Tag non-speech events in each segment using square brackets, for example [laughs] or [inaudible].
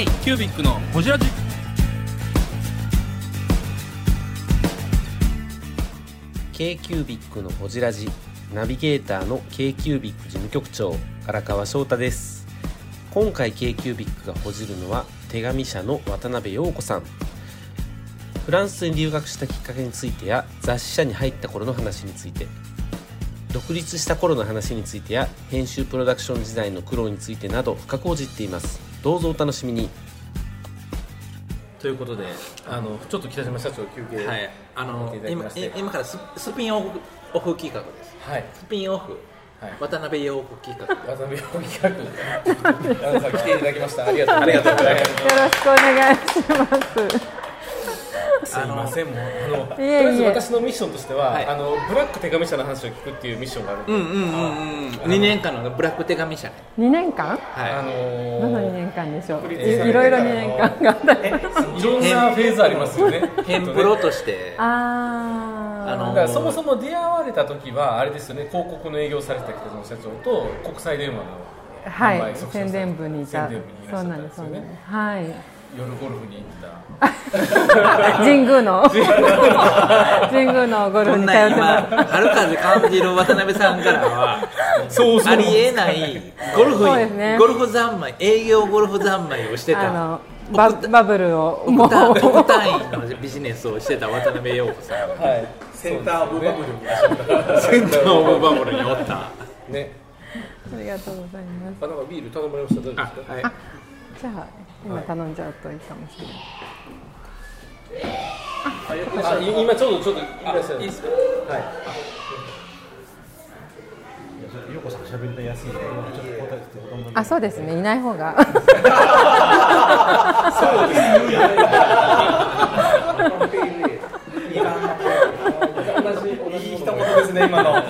k キュービックのホジラジ。K キュービックのほじラジ。ナビゲーターの k キュービック事務局長荒川翔太です。今回 k キュービックがほじるのは手紙社の渡辺陽子さん。フランスに留学したきっかけについてや雑誌社に入った頃の話について。独立した頃の話についてや編集プロダクション時代の苦労についてなど深く報じっています。どうぞお楽しみに。ということであのちょっと北島社長休憩はい、あのいただき今今からススピンオフオフ企画です。はい。スピンオフ、はい。渡辺陽子企画。渡辺企画。[laughs] あのさん来ていただきました。ありがとうありがとうございます。よろしくお願いします。すいませんもうあのとりあえず私のミッションとしては、はい。あのブラック手紙社の話を聞くっていうミッションがあるんで、うんうんうんうん2年間のブラック手紙社ね2年間？あはの何の2ー年間でしょう。いろいろ2年間があったいろんなフェーズありますよね。いヘンプロとして。あー。あのだからそもそも出会われた時はあれですよね。広告の営業をされてた北島社長と国際電話のはい。宣伝部にいた。宣伝部にいらっしゃったんそうなんでですすよねそうなんです。はい夜ゴルフに行った。神宮の。[laughs] 神宮のゴルフに通ってな今春風感じる渡辺さんからはそうそう。ありえないゴルフね。ゴルフ三昧営業ゴルフ三昧をしてた。あのババブルをもう。億単位のビジネスをしてた渡辺陽子さん。はい。センターオブバブル。にセンターオブバブルにおった。ね。ありがとうございます。あなんかビール頼まれました。どうですあかはい。じゃあ今頼んじゃうといいかもしれない。あい今ちょうどちょっといらっしゃるいいですか？はい。あそうですね。いない方が。[laughs] 同じ同じ一言ですね今のそう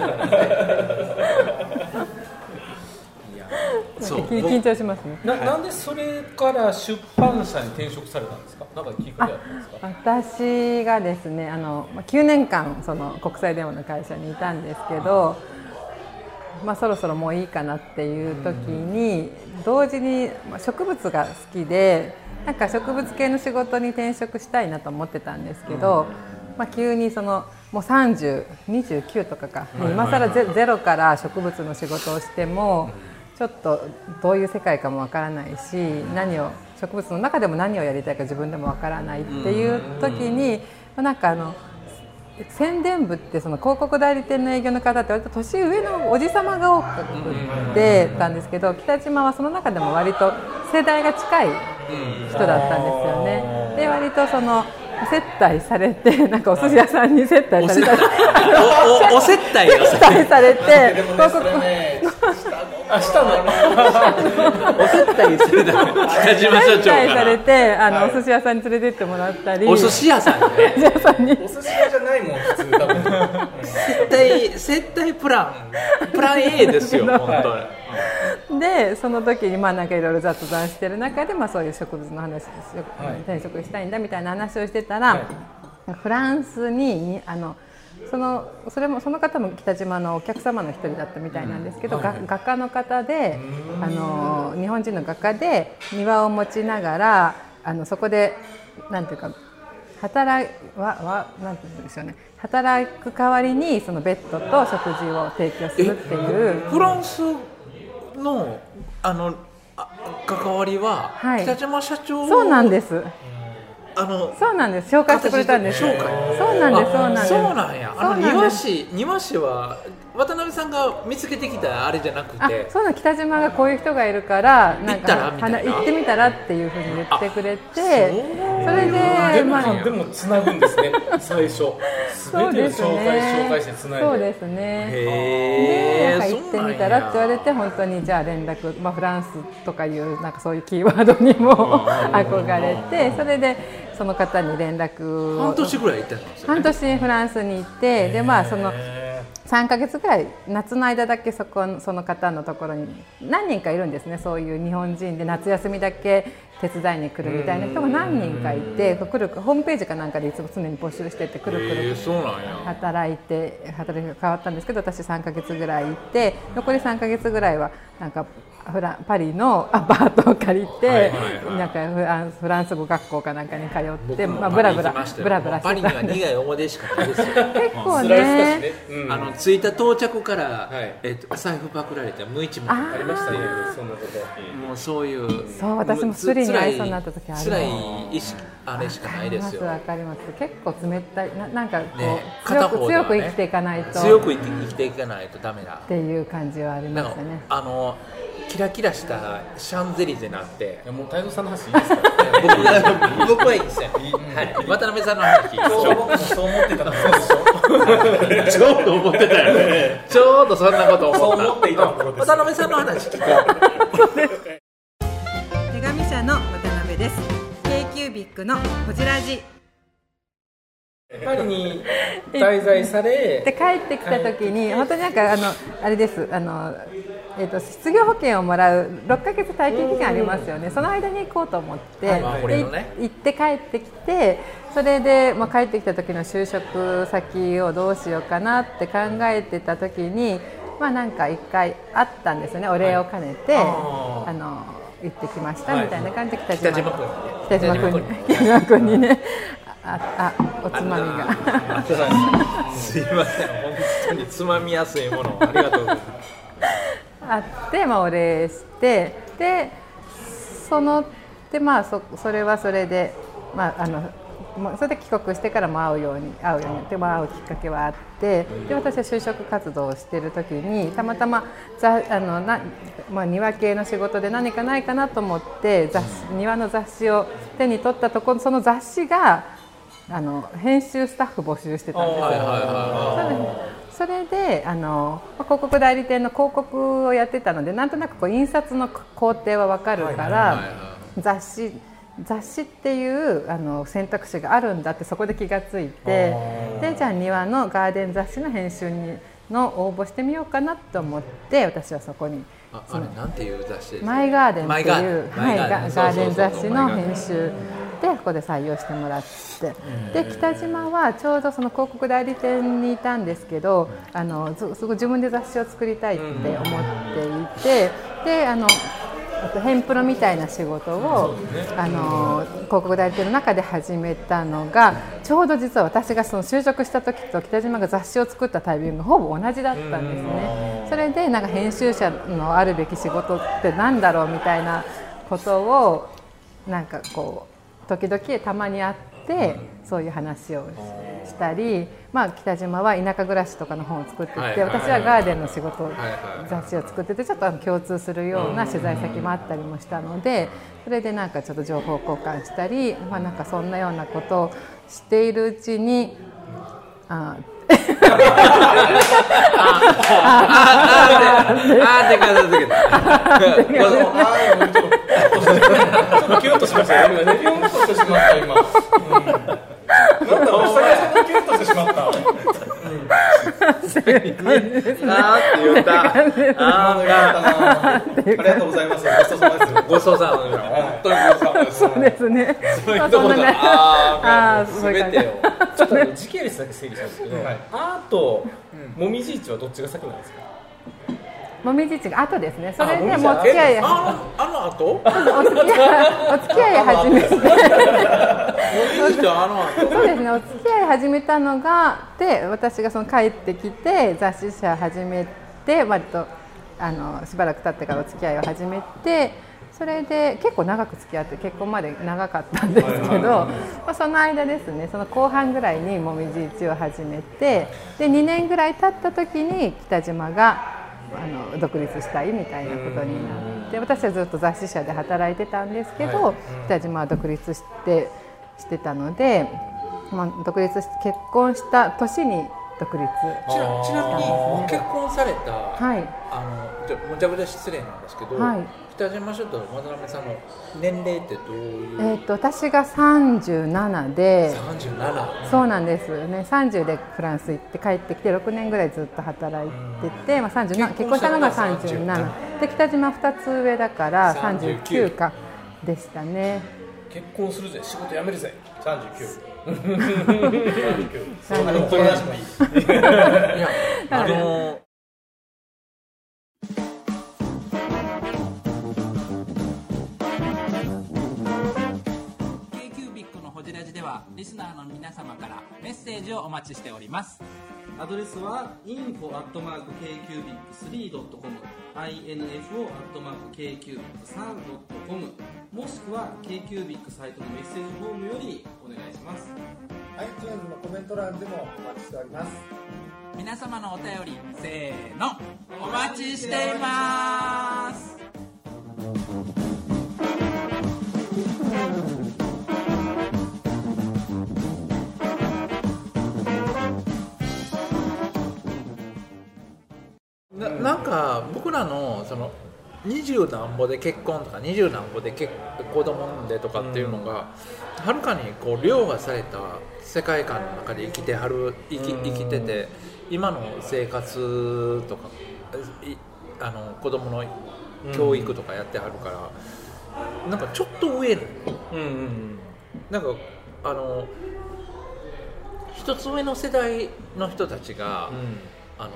緊張しますね。ななんでそれから出版社に転職されたんですか？なんかきっかけあったんですか？私がですねあのまあ9年間その国際電話の会社にいたんですけど、まあ、そろそろもういいかなっていう時に同時にまあ植物が好きでなんか植物系の仕事に転職したいなと思ってたんですけど、まあ、急にそのもう3029とかか、今更ゼゼロから植物の仕事をしても。ちょっとどういう世界かもわからないし何を植物の中でも何をやりたいか自分でもわからないっていう時にまなんかあの宣伝部ってその広告代理店の営業の方って割と年上のおじさまが多くてたんですけど北島はその中でも割と世代が近い人だったんですよね。で割とその接待されて [laughs] なんかお寿司屋さんに接待された。りおおお接待を接待されて広告あしたの。[laughs] お接待するため北島社長接待されてあのお寿司屋さんに連れてってもらったり。お寿司屋さんね。寿司屋さんに。お寿司屋じゃないもん普通多分。接待接待プラン。プラン A ですよ [laughs] 本当にでその時にまあなんかいろいろ雑談してる中で、まあ、そういう植物の話ですよ。転職したいんだみたいな話をしてたら、フランスにあのそのそれもその方も北島のお客様の一人だったみたいなんですけど、が画家の方であの日本人の画家で庭を持ちながらあのそこでなんていうか働いわわなんて言うんでしょうね。働く代わりにそのベッドと食事を提供するっていう。フランスのあのあ関わりは、はい。北島社長そうなんです。あのそうなんです。紹介してくれたんです。紹介。そうなんですそうなんです。そうなんや。あの庭師庭師は渡辺さんが見つけてきたあれじゃなくあてそうなん北島がこういう人がいるからなんかみたいな。話行ってみたらっていうふうに言ってくれてそれででまあもでもつなぐんですね。最初。そうです全てを紹介紹介してねつないで。そうですね。でへえなんか行ってみたらって言われて本当にじゃあ連絡、まあ、フランスとかいうなんかそういうキーワードにも憧れてそれでその方に連絡を。半年ぐらい行ってたんですよ、ね、半年フランスに行ってでまあその3ヶ月ぐらい夏の間だけそこその方のところに何人かいるんですね。そういう日本人で夏休みだけ手伝いに来るみたいな人が何人かいて来るホームページかなんかでいつも常に募集しててくるくる働いて働きが変わったんですけど私3ヶ月ぐらいいて残り3ヶ月ぐらいはなんかフラパリのアパートを借りて、なんかフランフランス語学校かなんかに通って、まあ、ブラブラブラブラパリには苦い思い出しかないですよ。[laughs] 結構ね。あの着いた到着から、えっと、お財布パクられて無一文ありましたね。そんなこと。もうそういう。そう私もスリに会いそうになった時ある辛い意識あれしかないですよ。わかります結構冷たいななんかこう、ね、強く、強く生きていかないと。強く生きていかないとダメだっていう感じはありましたねあのキラキラしたシャンゼリゼなって。もう太蔵さんの話いいですか [laughs] 僕はいいですよ、はい、渡辺さんの話そう思ってたらそうでしょ。ちょうど思ってたよね。[laughs] ちょうどそんなこと思った。思っていた渡辺さんの話聞こう [laughs] 社の渡辺です。K キュービックのこちらじパリに滞在されで帰ってきた時に本当になんかあのあれです。あのえーと、失業保険をもらう6か月体験期間ありますよね、その間に行こうと思って、はい。ね、行って帰ってきてそれで、まあ、帰ってきた時の就職先をどうしようかなって考えてた時に、まあ、なんか一回あったんですよね。お礼を兼ねて、はい、あの行ってきましたみたいな感じで北島,、北島君。北島君。にねああおつまみが。すいません。本当につまみやすいものありがとうございます。あって、まあ、お礼してでそのでまあそそれはそれで、まあ、あのそれで帰国してからも会うように会うようになって、まあ、会うきっかけはあってで私は就職活動をしている時にたまたまざあのな、まあ、庭系の仕事で何かないかなと思って雑庭の雑誌を手に取ったところその雑誌があの編集スタッフ募集してたんですよ。それであの広告代理店の広告をやってたのでなんとなくこう印刷の工程は分かるから雑誌雑誌っていうあの選択肢があるんだってそこで気が付いてでじゃあ庭のガーデン雑誌の編集にの応募してみようかなと思って私はそこにああれなんていう雑誌マイガーデンっていうはい、ガーデン。雑誌の編集でここで採用してもらってで北島はちょうどその広告代理店にいたんですけどあのすごい自分で雑誌を作りたいって思っていてであのヘンプロみたいな仕事を、あの広告代理店の中で始めたのがちょうど実は私がその就職した時と北島が雑誌を作ったタイミングほぼ同じだったんですね。それでなんか編集者のあるべき仕事って何だろうみたいなことをなんかこう時々たまに会ってそういう話をしたり、まあ、北島は田舎暮らしとかの本を作ってて、私はガーデンの仕事、雑誌を作っててちょっと共通するような取材先もあったりもしたのでそれでなんかちょっと情報交換したり、まあ、なんかそんなようなことをしているうちにあああって片付けた。[laughs] [laughs] キュンとしました今ね。キュンとしてしまった今。なんだろう、久々にキュンとしてしまった。って言った。あありがとうございます。ごちそうさまです。ごちそうさまです。本当にごちそうさまです。そうですね。そういうところだ。ああ、すべてを。ちょっと時系列だけ整理したんですけど、アート、もみじ市はどっちが先なんですか。もみじ市が後ですね。それでもう付き合いあのあの後？お付き合いお付き合い始めて。そうですね。お付き合い始めたのがで私がその帰ってきて雑誌社始めて割とあのしばらく経ってからお付き合いを始めて。それで結構長く付き合って結婚まで長かったんですけど、まあ、その間ですねその後半ぐらいにもみじ市を始めてで2年ぐらい経った時に北島があの独立したいみたいなことになって私はずっと雑誌社で働いてたんですけど、北島は独立してしてたので、まあ、独立して結婚した年に独立。ちなちなみに結婚された、はい。あのちょむちゃくちゃ失礼なんですけど、はい。北島諸島の渡辺さんの年齢ってどういう、えー、と私が37で。37そうなんですよね。30でフランス行って帰ってきて6年ぐらいずっと働いてて、まあ、37結婚したのが37で北島2つ上だから39か。でしたね。結婚するぜ。仕事辞めるぜ39 39 [laughs] これ話もいい。いや [laughs] あの k q b i c のほじラジではリスナーの皆様からメッセージをお待ちしております。アドレスは info.kcubic3.com info.kcubic3.com もしくは KQBIC サイトのメッセージフォームよりお願いします。iTunes のコメント欄でもお待ちしております。皆様のお便りせーの。お待ちしています。ななんか僕らのその20何歩で結婚とか20何歩で結子供産んでとかっていうのが、はるかにこう凌駕された世界観の中で生きてはる生き生きてて今の生活とかいあの子供の教育とかやってはるから、なんかちょっと上の。うんうんなんかあの一つ上の世代の人たちが、あの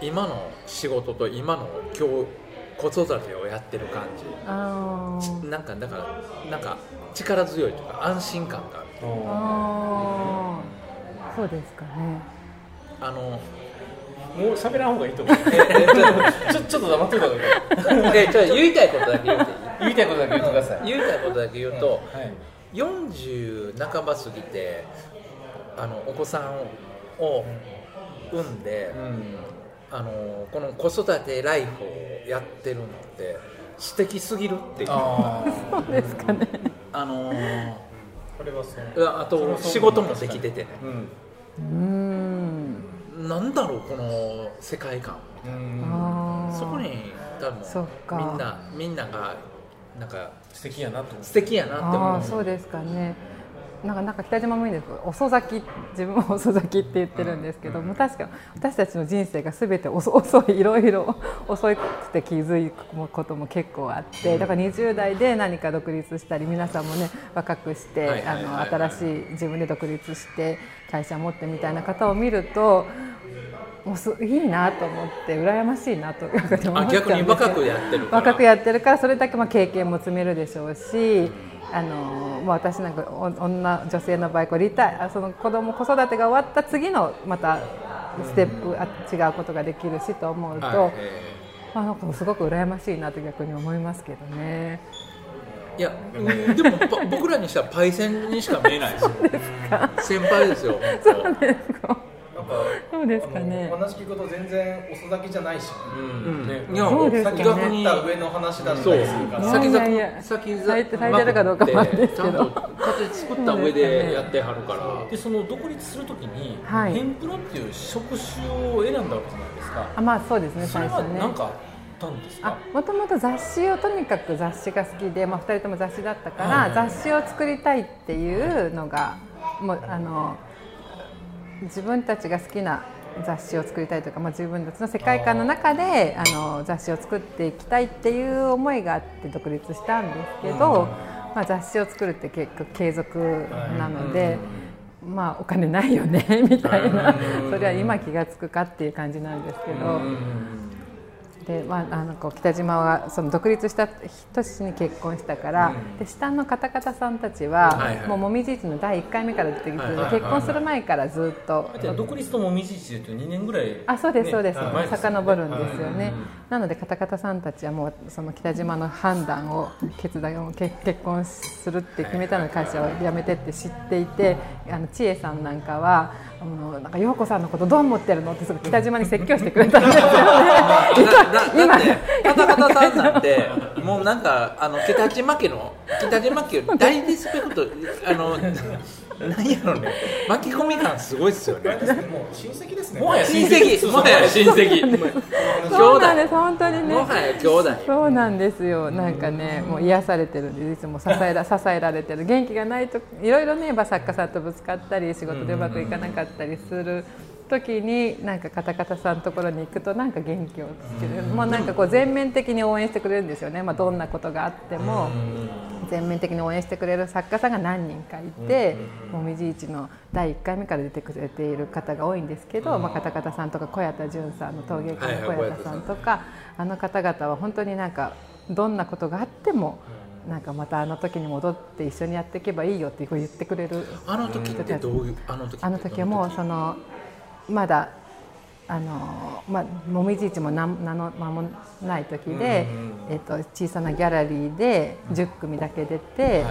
今の仕事と今の教子育てをやってる感じ。なんかだからなんか力強いとか安心感がある。あー。そうですかね。あのもう喋らん方がいいと思う。ええちょ [laughs] ちょっと黙ってた方がい。い [laughs] えじゃあ言いたいことだけ言って言いたいことだけ言ってください。言いたいことだけ言うと、はい。40半ば過ぎてあのお子さんを産んで、あのこの子育てライフをやってるのって素敵すぎるっていう。ああそうですかね。のあこれはそう。あと仕事もできててね。うん。うーんなんだろうこの世界観。そこに多分みんなみんながなんか素敵やなと思素敵やなってあ思う。あそうですかねなんかなんか北島もいいんです。けど遅咲き自分も [laughs] 遅咲きって言ってるんですけど、もう確か私たちの人生がすべて遅遅いいろいろ遅くて気づくことも結構あってだから20代で何か独立したり皆さんもね若くして新しい自分で独立して会社持ってみたいな方を見るともうすいいなと思って羨ましいなと思っちゃうんあですよ。逆に若くやってるから。若くやってるからそれだけまあ経験も積めるでしょうし、あのまあ、私なんかお女女性の場合こうリタその子供子育てが終わった次のまたステップあ違うことができるしと思うと、はい。えまあ、なんかすごく羨ましいなと逆に思いますけどね。ーいやうんでもぱ僕らにしたらパイセンにしか見えないですよ。[laughs] 先輩ですよ本なんかそうですかね。話聞くと全然遅咲きじゃないし、うん。ね。いやそうです先が振った上の話だったそうりするからい先やいやいや先咲いて咲いてるかどうかもあれですけど。ちゃんと形作った上でやってはるから。でその独立するときに、はい。ヘンプロっていう職種を選んだわけじゃないですか。あまあそうですね最初ね。は何かあったんですか？もともと雑誌をとにかく雑誌が好きで、まあ、2人とも雑誌だったから、はい。雑誌を作りたいっていうのがもうあの自分たちが好きな雑誌を作りたいというか、まあ、自分たちの世界観の中であの雑誌を作っていきたいっていう思いがあって独立したんですけど、まあ、雑誌を作るって結構継続なので。まあお金ないよねみたいな。それは今気が付くかっていう感じなんですけどで、まあ、あのこう北島はその独立した年に結婚したから、で下の方々さんたちは、はいはい。もうもみじ市の第1回目から出てきて、はいはいはい結婚する前からずっと。独立ともみじ市でいうと2年ぐらいあそうですそうです、ね前です遡るんですよね、なので方々さんたちはもうその北島の判断を決断を結結婚するって決めたので会社を辞めてって知っていてあの千恵さんなんかはあのなんか陽子さんのことどう思ってるのってすごい北島に説教してくれたんですよね。[laughs] だだってカタカタさんなんてもうなんかあの北島家の北島家を大リスペクトあの何やろね。巻き込み感すごいっすよね。もう親戚ですね。もはや親戚もはや。親戚。そうなんです。本当にね。もはや兄弟。そうなんですよ。なんかねもう癒されてるんでいつも支えら支えられてる。元気がないといろいろねやっぱ作家さんとぶつかったり仕事でうまくいかなかったりする時になんかカタカタさんのところに行くとなんか元気をつける。もうなんかこう全面的に応援してくれるんですよね、まあ、どんなことがあっても。全面的に応援してくれる作家さんが何人かいてもみじ市の第1回目から出てくれている方が多いんですけど、まあ、カタカタさんとか小谷田純さんの陶芸家の小谷田さんとかあの方々は本当になんかどんなことがあってもなんかまたあの時に戻って一緒にやっていけばいいよって言ってくれるあの時ってどういうあの時？あの時はもうそのまだあの、まあ、もみじ市も名名の間もない時で、えっと、小さなギャラリーで10組だけ出て、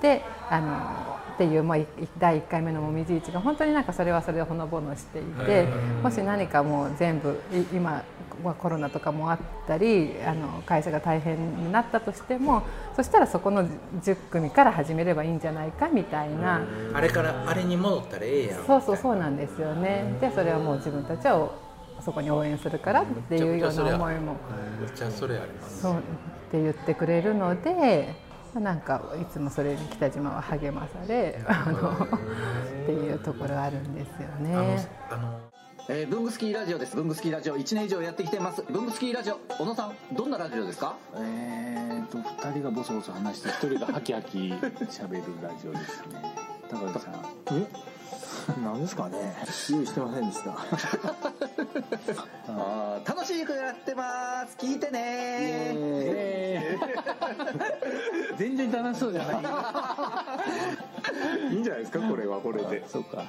であのっていう、まあ、い第1回目のもみじ市が本当になんかそれはそれでほのぼのしていて、もし何かもう全部い今まあコロナとかもあったりあの会社が大変になったとしてもそしたらそこの10組から始めればいいんじゃないかみたいな。あれからあれに戻ったらええやんそうそうそうなんですよね。でそれはもう自分たちはそこに応援するからっていうような思いもめっちゃそれありますそうって言ってくれるので。まあなんかいつもそれに北島は励まされあのっていうところあるんですよね。あのえー、ブングスキーラジオです。ブングスキーラジオ。1年以上やってきてます。ブングスキーラジオ、小野さん、どんなラジオですか？えーと2人がボソボソ話して1人がハキハキ喋るラジオですね。高橋さん。え？何ですかね。用意してませんでした。[laughs] あー楽しくやってます。聞いてね。全然楽しそうじゃない。[laughs] いいんじゃないですか？これはこれで。そうか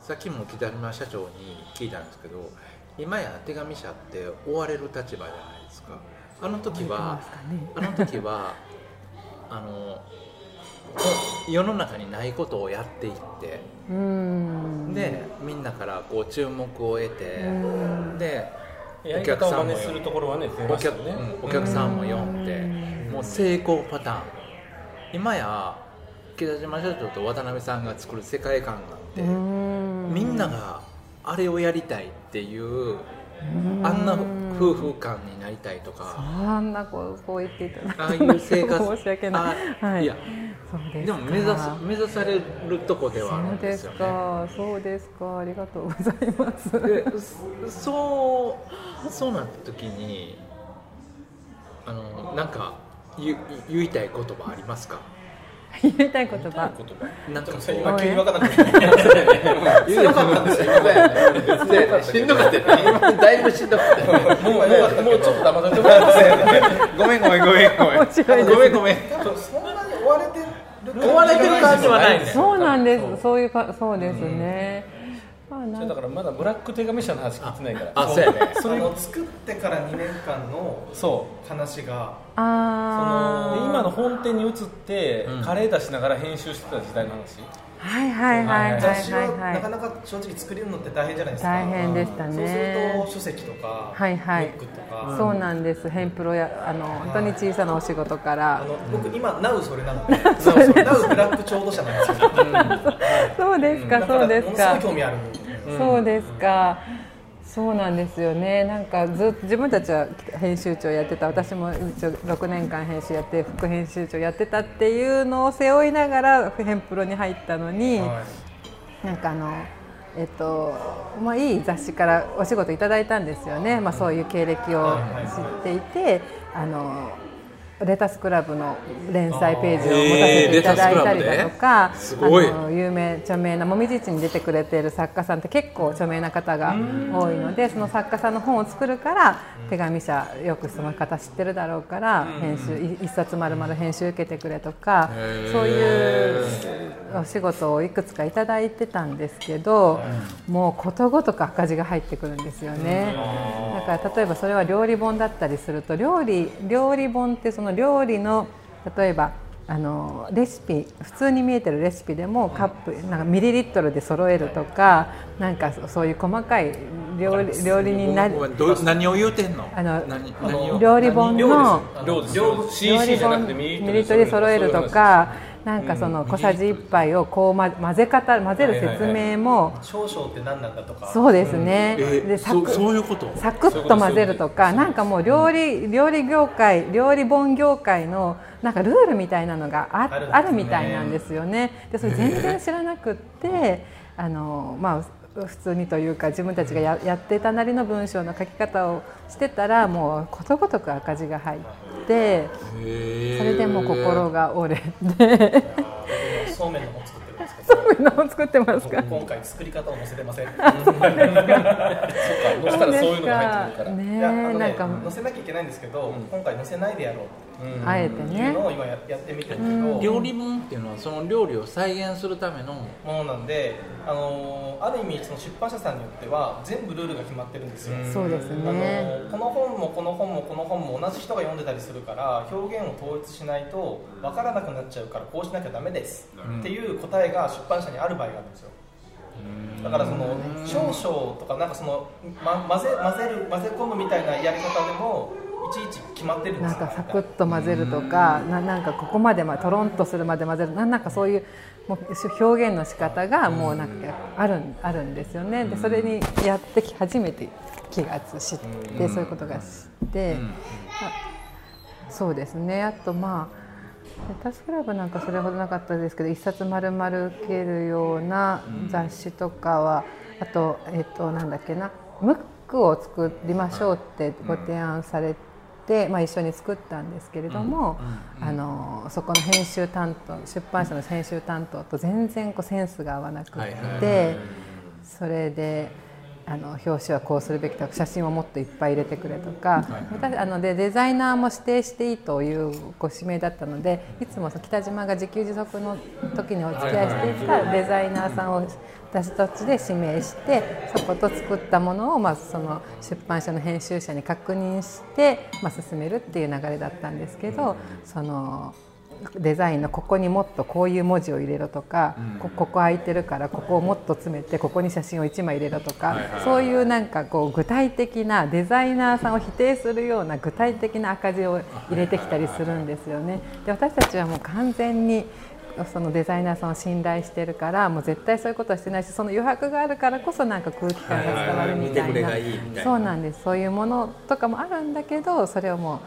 さっきも北島社長に聞いたんですけど今や手紙社って追われる立場じゃないですか。あの時は、あの時は [laughs] あの世の中にないことをやっていってうん。でみんなからこう注目を得てでやり方を真似するところはねお客,、うんお客さんも呼んでもう成功パターン。今や北島社長と渡辺さんが作る世界観なんてみんながあれをやりたいっていうあんな夫婦間になりたいとかあんなこうこう言っていただいてああいう生活 [laughs] 申し訳ない。あはい。いやそうですかでも目指す目指されるとこではあるそうんですですよねか。そうですか。ありがとうございます。でそそうそうなった時にあのなんか言言いたい言葉ありますか？[laughs] 言いたい言葉。なんかこう今急に分からなくなった言うかった。んですよしんどかった。だいぶしんどかった。よもうもうもうちょっと黙っててもらえませんごめんごめん。ごめんごめん。ごめんごめん。そんなに追われてる追われてる感じはないねそうなんです。そういうかそうですね。だからまだブラック手紙社の話聞いてないから。あそうやね。それを作ってから2年間のそう話が。そあの今の本店に移って、うんカレー出しながら編集してた時代の話。あ。はいはいはいはい雑誌は。ないかなか正直作れるのって大変じゃないですか大変でしたそうすねると書籍とかはいはいブックとかそうなんです。ヘンプロやあの本当に小さなお仕事からあ。の僕今ナウそれなので [laughs] ナウブラックちょうど社なんですよそうですかだそうですものすごかい。興味あるそうですか。そうなんですよね。なんかずっと自分たちは編集長やってた、私も一応6年間編集やって副編集長やってたっていうのを背負いながらヘンプロに入ったのに、なんかあの。えっとまあ、いい雑誌からお仕事いただいたんですよね、まあ、そういう経歴を知っていてあのレタスクラブの連載ページを持たせていただいたりだとか、えーあの有名著名なもみじ市に出てくれている作家さんって結構著名な方が多いのでその作家さんの本を作るから手紙社よくその方知ってるだろうから編集い一冊まるまる編集受けてくれとかそういうお仕事をいくつかいただいてたんですけどもうことごとく赤字が入ってくるんですよね。だから例えばそれは料理本だったりすると料理料理本ってその料理の例えばあのレシピ普通に見えてるレシピでもカップなんかミリリットルで揃えるとかなんかそういう細かい料理料理になりごめんどう何を言うてんの？あの料理本の料理じゃな本ミリリットルで揃えるとかなんかその小さじ1杯をこう、ま、混ぜ方混ぜる説明も少々って何なんだとか。そうですね、えでサクそそういうこと？サクッと混ぜるとかなんかもう料理料理業界料理本業界のなんかルールみたいなのがああるみたいなんですよね。でそれ全然知らなくってあのまあ普通にというか自分たちがややってたなりの文章の書き方をしてたらもうことごとく赤字が入ってそれでもう心が折れて。そうめんの本作ってるんですけどそういうのを作ってますか？今回作り方を載せてません。そうか。そしたらそういうのが入ってくるから。ねなんか。載せなきゃいけないんですけど、今回載せないでやろう。あえてっていうねのを今ややってみてるけど、料理本っていうのはその料理を再現するためのものなんで、あのある意味その出版社さんによっては全部ルールが決まってるんですよ、そうですあねのこの本もこの本もこの本も同じ人が読んでたりするから表現を統一しないと分からなくなっちゃうからこうしなきゃダメです、っていう答えが出版社にある場合があるんですよ。だからその少々とかなんかその、ま、混ぜ混ぜる混ぜ込むみたいなやり方でもいちいち決まってるんですよ。なんかサクッと混ぜるとかななんかここまでまとろんとするまで混ぜる。ななんかそういうもう表現の仕方がもうなんかあるんあるんですよね。でそれにやってき初めて気がつ知ってそういうことが知ってあそうですね。あとまあレタスクラブなんかそれほどなかったですけど一冊丸々受けるような雑誌とかはあとえっとなんだっけなムックを作りましょうってご提案されて、まあ、一緒に作ったんですけれども、あのそこの編集担当出版社の編集担当と全然こうセンスが合わなくって、それであの表紙はこうするべきとか写真をもっといっぱい入れてくれとか、私あのでデザイナーも指定していいというご指名だったのでいつも北島が自給自足の時にお付き合いしていたデザイナーさんを私たちで指名してそこと作ったものをまずその出版社の編集者に確認して、まあ、進めるっていう流れだったんですけどそのデザインのここにもっとこういう文字を入れろとか、こここ空いてるからここをもっと詰めてここに写真を1枚入れろとか、そういうなんかこう具体的なデザイナーさんを否定するような具体的な赤字を入れてきたりするんですよね。で私たちはもう完全にそのデザイナーさんを信頼してるからもう絶対そういうことはしてないしその余白があるからこそなんか空気感が伝わるみたいな。そうなんです。そういうものとかもあるんだけどそれをもう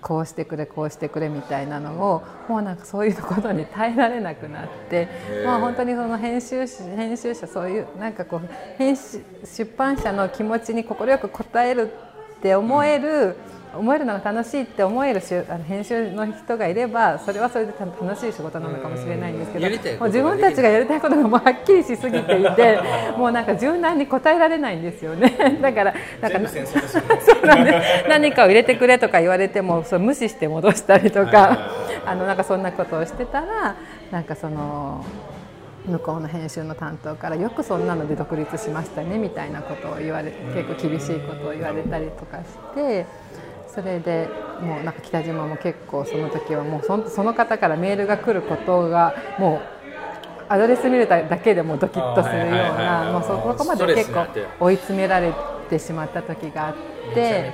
こうしてくれこうしてくれみたいなのをもうなんかそういうことに耐えられなくなってまあ本当にその編集者編集者そういうなんかこう編集出版社の気持ちに快く応えるって思える、思えるのが楽しいって思えるしあの編集の人がいればそれはそれで楽しい仕事なのかもしれないんですけどもう自分たちがやりたいことがもうはっきりしすぎていて [laughs] もうなんか柔軟に答えられないんですよね。だからなんかね。[laughs] そうなんです。何かを入れてくれとか言われてもそれ無視して戻したりとかあのなんかそんなことをしてたらなんかその向こうの編集の担当からよくそんなので独立しましたねみたいなことを言われ結構厳しいことを言われたりとかしてそれでもうなんか北島も結構その時はもうそんその方からメールが来ることがもうアドレス見れただけでもうドキッとするようなもうそこまで結構追い詰められてしまった時があって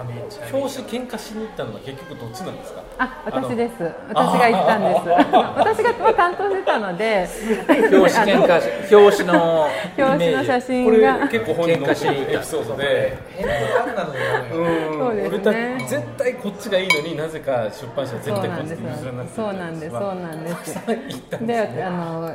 あめちゃめちゃ表紙喧嘩しに行ったのは結局どっちなんですか？あ私です。私が行ったんです。私が担当してたので。表紙喧嘩表紙の表紙の写こ真がれ結構本人のエピソードで。そうですね。絶対こっちがいいのになぜか出版社は絶そう対こっちなんですに譲らなくてそうなんです。そうなんです。[laughs] 行ったんでですね。あの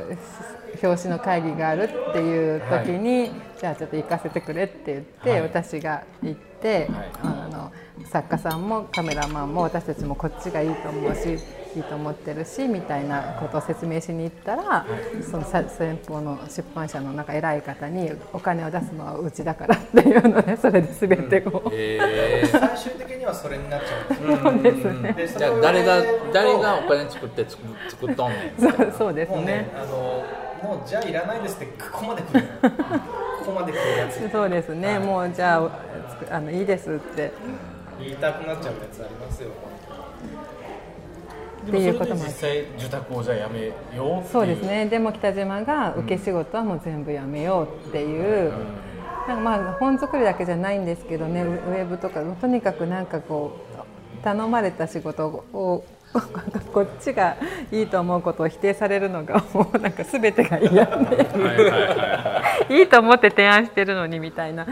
表紙の会議があるっていう時に、じゃあちょっと行かせてくれって言って、はい。私が行って、あの作家さんもカメラマンも私たちもこっちがいいと思うしいいと思ってるしみたいなことを説明しに行ったらそのさ先方の出版社のなんか偉い方にお金を出すのはうちだからっていうのでそれで全てこう、え最終的にはそれになっちゃうん。ですよそうですねじゃあ誰が誰がお金作って作作っとんねんそうそうですね。あのもうじゃあいらないですってここまで来る。[laughs] ここまで来るやつ。そうですね、もうじゃああのいいですって。言いたくなっちゃうやつありますよ。っていうことも実際受託をじゃあやめようそうですね。でも北島が受け仕事はもう全部やめようっていう、なんかまあ本作りだけじゃないんですけどね。ウウェブとかとにかくなんかこう頼まれた仕事をこっちがいいと思うことを否定されるのがもうなんか全てが嫌で。いいと思って提案してるのにみたいなと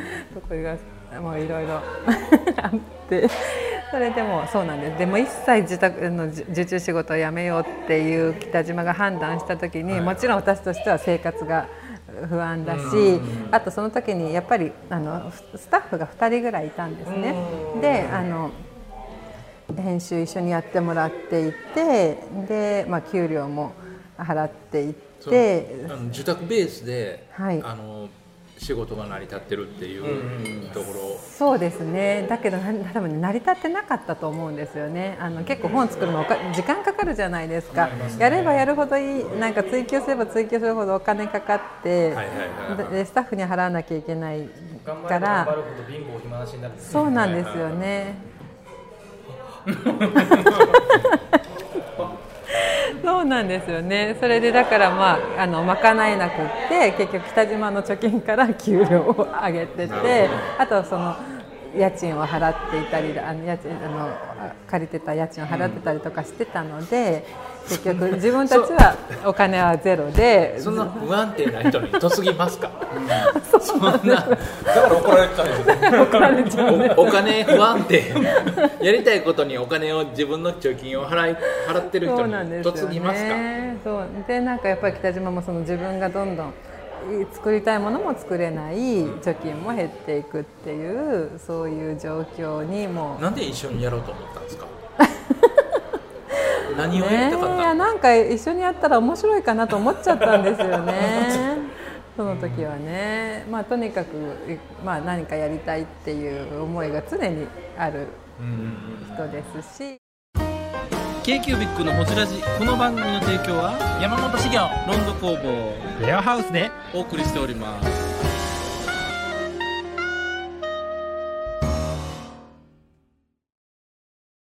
ころがもういろいろあって。それでもそうなんですでも一切自宅の受受注仕事をやめようっていう北島が判断した時に、もちろん私としては生活が不安だし、あとその時にやっぱりあのスタッフが2人ぐらいいたんですね。であの編集一緒にやってもらっていてで、まあ、給料も払っていそうてあの受託ベースで、はい。あの仕事が成り立ってるっていうところ、そうですね。だけどな多分ね成り立ってなかったと思うんですよね。あの結構本作るのおか時間かかるじゃないですか。やればやるほどいいなんか追求すれば追求するほどお金かかって、はいはいはいでスタッフに払わなきゃいけない頑張れば頑から張るほど貧乏暇なしになるんですそうなんですよね。[laughs] そうなんですよね。それでだからまああの賄えなくって結局北島の貯金から給料を上げてて、あとその家賃を払っていたりあの家賃あのあ借りてた家賃を払ってたりとかしてたので、結局自分たちはお金はゼロで、そんな不安定な人に嫁ぎますか？そんな。だから怒られちゃう。[laughs] ね。おお金不安定。やりたいことにお金を自分の貯金を払い払ってるそ人にうなんですよ嫁ぎますか？ね。そう。でなんかやっぱり北島もその自分がどんどん作りたいものも作れない貯金も減っていくっていうそういう状況にもう。なんで一緒にやろうと思ったんですか？何をやねりたか。ったのいやなんか一緒にやったら面白いかなと思っちゃったんですよね。[laughs] その時はね。まあとにかく、まあ、何かやりたいっていう思いが常にある人ですし。K q b i c のホジラジ。この番組の提供は山本修行ロンド工房レアハウスでお送りしております